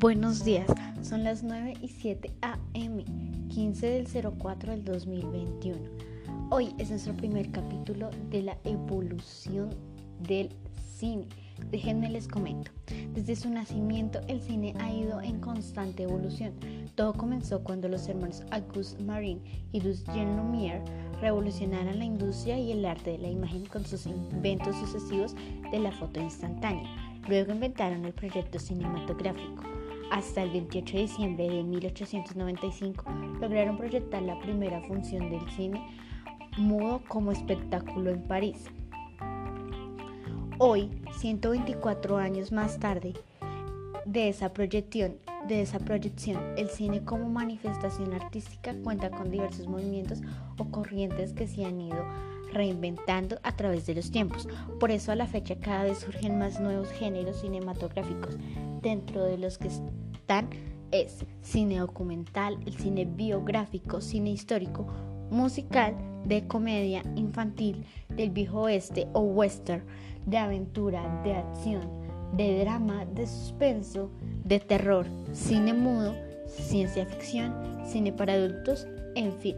Buenos días, son las 9 y 7 am, 15 del 04 del 2021. Hoy es nuestro primer capítulo de la evolución del cine. Déjenme les comento. Desde su nacimiento el cine ha ido en constante evolución. Todo comenzó cuando los hermanos Auguste Marin y Lucien Lumière revolucionaron la industria y el arte de la imagen con sus inventos sucesivos de la foto instantánea. Luego inventaron el proyecto cinematográfico. Hasta el 28 de diciembre de 1895 lograron proyectar la primera función del cine mudo como espectáculo en París. Hoy, 124 años más tarde de esa proyección, de esa proyección, el cine como manifestación artística cuenta con diversos movimientos o corrientes que se han ido reinventando a través de los tiempos. Por eso a la fecha cada vez surgen más nuevos géneros cinematográficos, dentro de los que están es cine documental, el cine biográfico, cine histórico, musical, de comedia infantil, del viejo oeste o western, de aventura, de acción, de drama, de suspenso, de terror, cine mudo, ciencia ficción, cine para adultos, en fin.